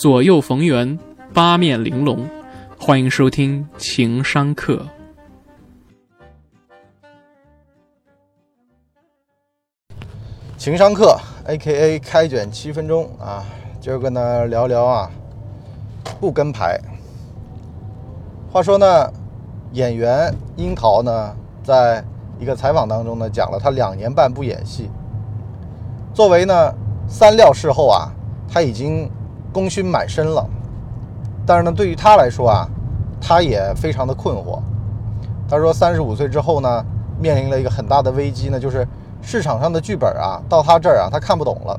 左右逢源，八面玲珑。欢迎收听情商课。情商课，A.K.A. 开卷七分钟啊，今儿个呢聊聊啊，不跟牌。话说呢，演员樱桃呢，在一个采访当中呢，讲了他两年半不演戏。作为呢三料事后啊，他已经功勋满身了，但是呢，对于他来说啊，他也非常的困惑。他说，三十五岁之后呢，面临了一个很大的危机呢，就是。市场上的剧本啊，到他这儿啊，他看不懂了。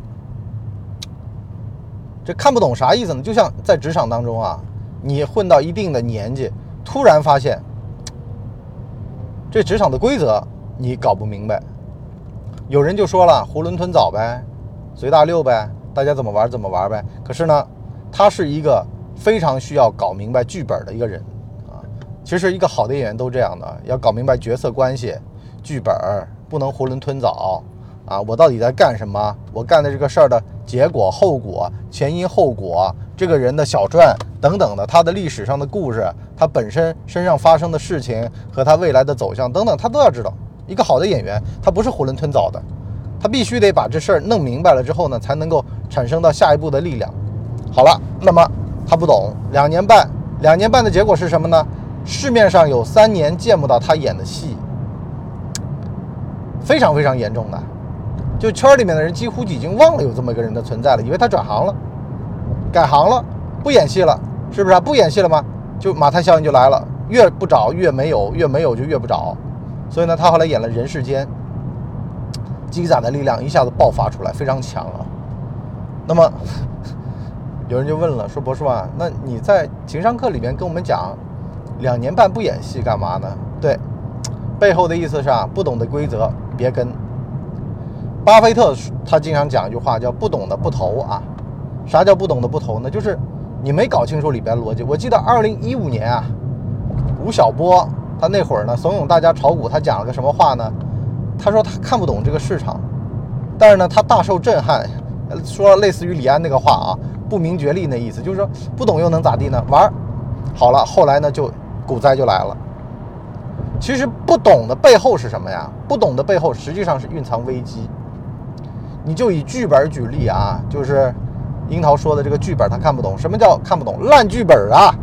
这看不懂啥意思呢？就像在职场当中啊，你混到一定的年纪，突然发现这职场的规则你搞不明白。有人就说了，囫囵吞枣呗，随大溜呗，大家怎么玩怎么玩呗。可是呢，他是一个非常需要搞明白剧本的一个人啊。其实一个好的演员都这样的，要搞明白角色关系、剧本。不能囫囵吞枣啊！我到底在干什么？我干的这个事儿的结果、后果、前因后果，这个人的小传等等的，他的历史上的故事，他本身身上发生的事情和他未来的走向等等，他都要知道。一个好的演员，他不是囫囵吞枣的，他必须得把这事儿弄明白了之后呢，才能够产生到下一步的力量。好了，那么他不懂，两年半，两年半的结果是什么呢？市面上有三年见不到他演的戏。非常非常严重的，就圈里面的人几乎已经忘了有这么一个人的存在了，以为他转行了，改行了，不演戏了，是不是啊？不演戏了吗？就马太效应就来了，越不找越没有，越没有就越不找，所以呢，他后来演了《人世间》，积攒的力量一下子爆发出来，非常强啊。那么有人就问了，说博叔啊，那你在情商课里面跟我们讲，两年半不演戏干嘛呢？对。背后的意思是啊，不懂的规则别跟。巴菲特他经常讲一句话，叫“不懂的不投”啊。啥叫不懂的不投呢？就是你没搞清楚里边逻辑。我记得二零一五年啊，吴晓波他那会儿呢，怂恿大家炒股，他讲了个什么话呢？他说他看不懂这个市场，但是呢，他大受震撼，说类似于李安那个话啊，“不明觉厉”那意思，就是说不懂又能咋地呢？玩好了，后来呢，就股灾就来了。其实不懂的背后是什么呀？不懂的背后实际上是蕴藏危机。你就以剧本举例啊，就是樱桃说的这个剧本，他看不懂。什么叫看不懂？烂剧本啊！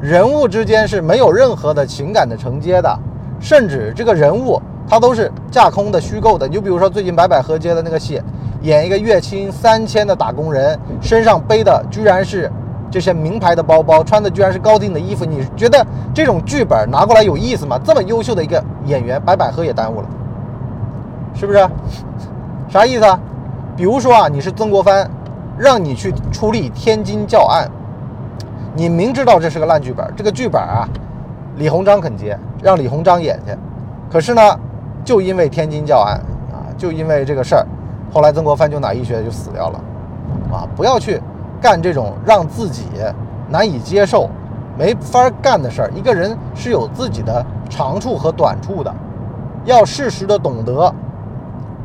人物之间是没有任何的情感的承接的，甚至这个人物它都是架空的、虚构的。你就比如说最近白百合接的那个戏，演一个月薪三千的打工人，身上背的居然是。这些名牌的包包，穿的居然是高定的衣服，你觉得这种剧本拿过来有意思吗？这么优秀的一个演员，白百合也耽误了，是不是？啥意思啊？比如说啊，你是曾国藩，让你去处理天津教案，你明知道这是个烂剧本，这个剧本啊，李鸿章肯接，让李鸿章演去，可是呢，就因为天津教案啊，就因为这个事儿，后来曾国藩就脑溢血就死掉了，啊，不要去。干这种让自己难以接受、没法干的事儿，一个人是有自己的长处和短处的，要适时的懂得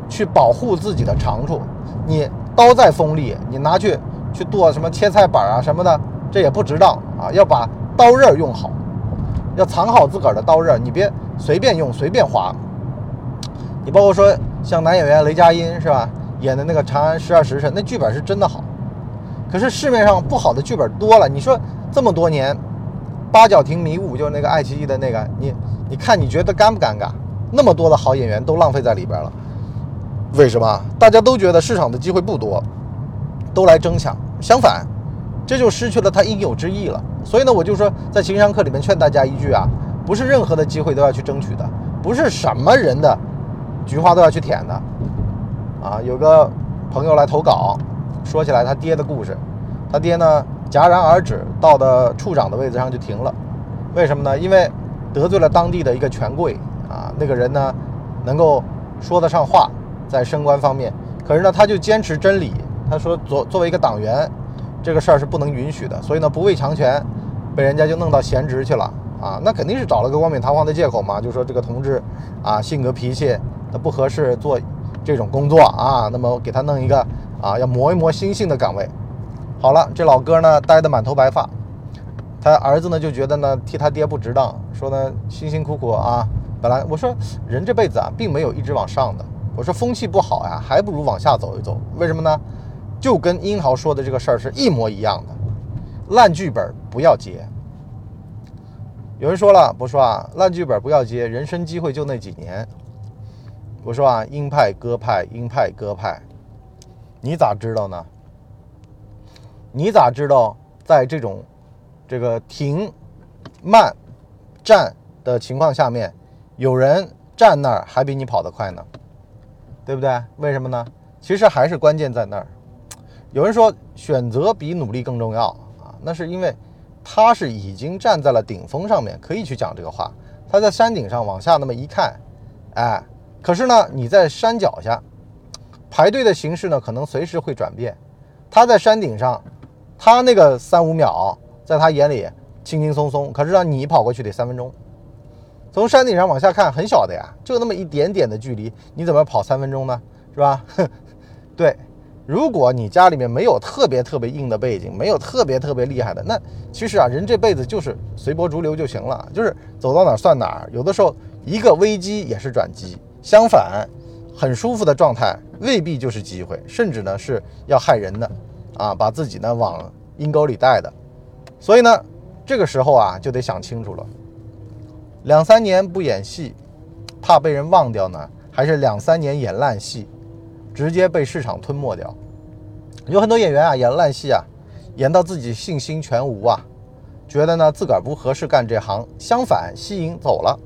去保护自己的长处。你刀再锋利，你拿去去剁什么切菜板啊什么的，这也不值当啊！要把刀刃用好，要藏好自个儿的刀刃，你别随便用、随便划。你包括说像男演员雷佳音是吧，演的那个《长安十二时辰》，那剧本是真的好。可是市面上不好的剧本多了，你说这么多年，八角亭迷雾就是那个爱奇艺的那个，你你看你觉得尴不尴尬？那么多的好演员都浪费在里边了，为什么？大家都觉得市场的机会不多，都来争抢。相反，这就失去了它应有之意了。所以呢，我就说在情商课里面劝大家一句啊，不是任何的机会都要去争取的，不是什么人的菊花都要去舔的。啊，有个朋友来投稿。说起来，他爹的故事，他爹呢戛然而止，到的处长的位置上就停了。为什么呢？因为得罪了当地的一个权贵啊，那个人呢能够说得上话，在升官方面。可是呢，他就坚持真理。他说，作作为一个党员，这个事儿是不能允许的。所以呢，不畏强权，被人家就弄到闲职去了啊。那肯定是找了个冠冕堂皇的借口嘛，就说这个同志啊，性格脾气他不合适做这种工作啊。那么给他弄一个。啊，要磨一磨心性的岗位，好了，这老哥呢呆得满头白发，他儿子呢就觉得呢替他爹不值当，说呢辛辛苦苦啊，本来我说人这辈子啊并没有一直往上的，我说风气不好呀，还不如往下走一走。为什么呢？就跟英豪说的这个事儿是一模一样的，烂剧本不要接。有人说了，我说啊，烂剧本不要接，人生机会就那几年。我说啊，鹰派鸽派，鹰派鸽派，你咋知道呢？你咋知道在这种这个停、慢、站的情况下面，有人站那儿还比你跑得快呢？对不对？为什么呢？其实还是关键在那儿。有人说选择比努力更重要啊，那是因为他是已经站在了顶峰上面，可以去讲这个话。他在山顶上往下那么一看，哎，可是呢，你在山脚下排队的形式呢，可能随时会转变。他在山顶上。他那个三五秒，在他眼里轻轻松松，可是让你跑过去得三分钟。从山顶上往下看，很小的呀，就那么一点点的距离，你怎么跑三分钟呢？是吧？对，如果你家里面没有特别特别硬的背景，没有特别特别厉害的，那其实啊，人这辈子就是随波逐流就行了，就是走到哪儿算哪儿。有的时候一个危机也是转机，相反，很舒服的状态未必就是机会，甚至呢是要害人的。啊，把自己呢往阴沟里带的，所以呢，这个时候啊就得想清楚了。两三年不演戏，怕被人忘掉呢，还是两三年演烂戏，直接被市场吞没掉？有很多演员啊演烂戏啊，演到自己信心全无啊，觉得呢自个儿不合适干这行，相反吸引走了。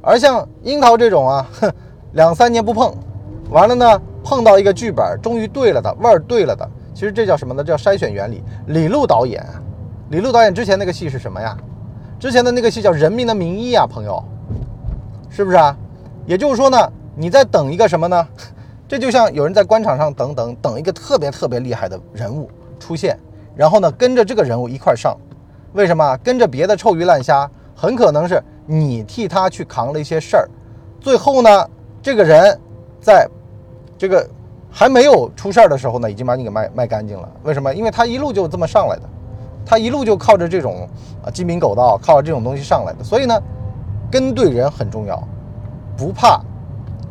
而像樱桃这种啊，哼，两三年不碰，完了呢碰到一个剧本，终于对了的味儿对了的。其实这叫什么呢？叫筛选原理。李路导演，李路导演之前那个戏是什么呀？之前的那个戏叫《人民的名义》啊，朋友，是不是啊？也就是说呢，你在等一个什么呢？这就像有人在官场上等等等一个特别特别厉害的人物出现，然后呢跟着这个人物一块上。为什么？跟着别的臭鱼烂虾，很可能是你替他去扛了一些事儿，最后呢，这个人在这个。还没有出事儿的时候呢，已经把你给卖卖干净了。为什么？因为他一路就这么上来的，他一路就靠着这种啊鸡鸣狗盗，靠着这种东西上来的。所以呢，跟对人很重要，不怕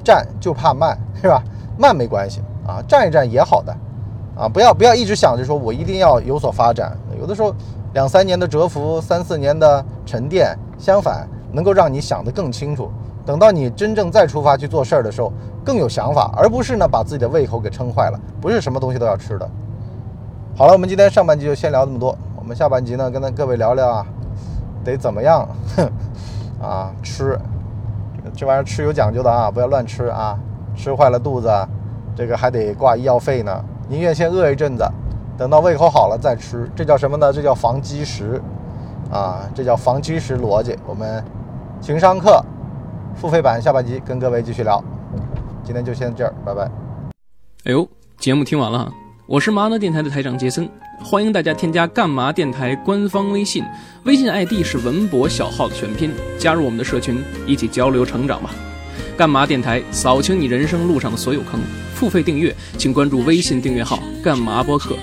站就怕慢，是吧？慢没关系啊，站一站也好的啊。不要不要一直想着说我一定要有所发展，有的时候两三年的蛰伏，三四年的沉淀，相反能够让你想得更清楚。等到你真正再出发去做事儿的时候，更有想法，而不是呢把自己的胃口给撑坏了。不是什么东西都要吃的。好了，我们今天上半集就先聊这么多。我们下半集呢，跟各位聊聊啊，得怎么样？啊，吃这玩意儿吃有讲究的啊，不要乱吃啊，吃坏了肚子，这个还得挂医药费呢。宁愿先饿一阵子，等到胃口好了再吃。这叫什么呢？这叫防积食啊，这叫防积食逻辑。我们情商课。付费版下半集跟各位继续聊，今天就先这儿，拜拜。哎呦，节目听完了，我是麻辣电台的台长杰森，欢迎大家添加干嘛电台官方微信，微信 ID 是文博小号的全拼，加入我们的社群，一起交流成长吧。干嘛电台扫清你人生路上的所有坑，付费订阅请关注微信订阅号干嘛播客。